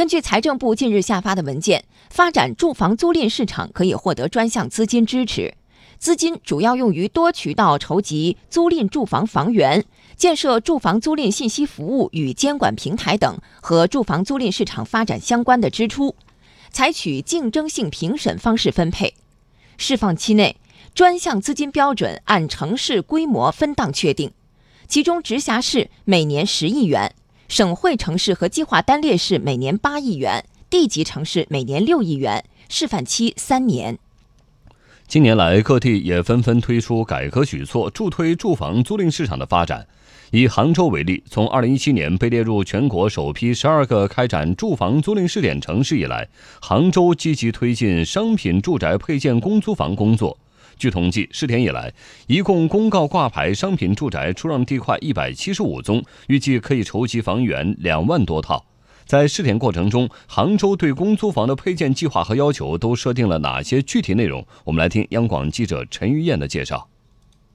根据财政部近日下发的文件，发展住房租赁市场可以获得专项资金支持，资金主要用于多渠道筹集租赁住房房源、建设住房租赁信息服务与监管平台等和住房租赁市场发展相关的支出，采取竞争性评审方式分配。释放期内，专项资金标准按城市规模分档确定，其中直辖市每年十亿元。省会城市和计划单列市每年八亿元，地级城市每年六亿元，示范期三年。近年来，各地也纷纷推出改革举措，助推住房租赁市场的发展。以杭州为例，从二零一七年被列入全国首批十二个开展住房租赁试点城市以来，杭州积极推进商品住宅配建公租房工作。据统计，试点以来，一共公告挂牌商品住宅出让地块一百七十五宗，预计可以筹集房源两万多套。在试点过程中，杭州对公租房的配建计划和要求都设定了哪些具体内容？我们来听央广记者陈玉燕的介绍。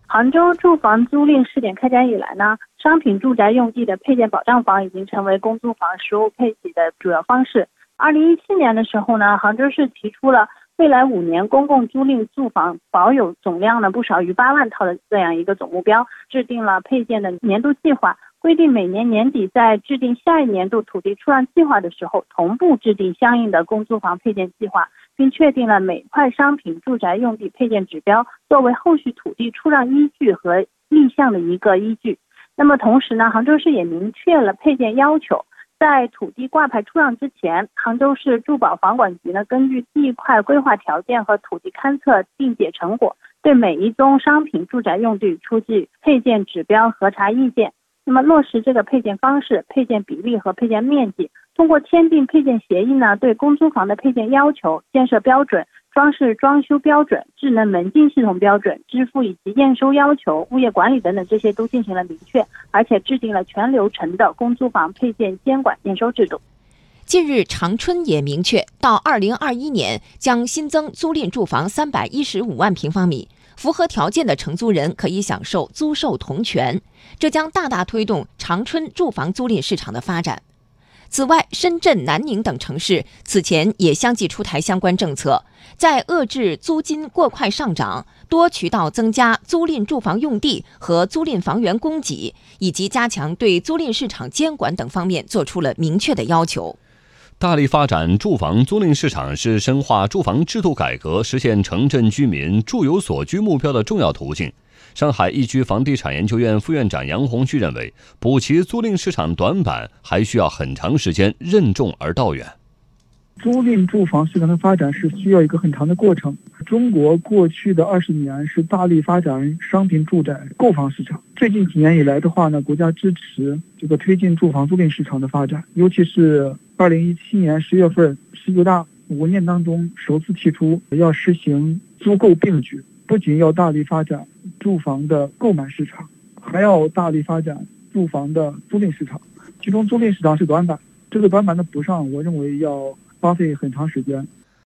杭州住房租赁试点开展以来呢，商品住宅用地的配建保障房已经成为公租房实物配给的主要方式。二零一七年的时候呢，杭州市提出了。未来五年公共租赁住房保有总量呢不少于八万套的这样一个总目标，制定了配建的年度计划，规定每年年底在制定下一年度土地出让计划的时候，同步制定相应的公租房配建计划，并确定了每块商品住宅用地配建指标，作为后续土地出让依据和立项的一个依据。那么同时呢，杭州市也明确了配建要求。在土地挂牌出让之前，杭州市住保房管局呢，根据地块规划条件和土地勘测定解成果，对每一宗商品住宅用地出具配建指标核查意见。那么落实这个配建方式、配建比例和配建面积，通过签订配建协议呢，对公租房的配建要求、建设标准。装饰装修标准、智能门禁系统标准、支付以及验收要求、物业管理等等，这些都进行了明确，而且制定了全流程的公租房配建监管验收制度。近日，长春也明确，到二零二一年将新增租赁住房三百一十五万平方米，符合条件的承租人可以享受租售同权，这将大大推动长春住房租赁市场的发展。此外，深圳、南宁等城市此前也相继出台相关政策，在遏制租金过快上涨、多渠道增加租赁住房用地和租赁房源供给，以及加强对租赁市场监管等方面做出了明确的要求。大力发展住房租赁市场是深化住房制度改革、实现城镇居民住有所居目标的重要途径。上海易居房地产研究院副院长杨红旭认为，补齐租赁市场短板还需要很长时间，任重而道远。租赁住房市场的发展是需要一个很长的过程。中国过去的二十年是大力发展商品住宅购房市场，最近几年以来的话呢，国家支持这个推进住房租赁市场的发展，尤其是二零一七年十月份十九大文件当中首次提出要实行租购并举，不仅要大力发展。住房的购买市场还要大力发展住房的租赁市场，其中租赁市场是短板，这个短板的补上，我认为要花费很长时间。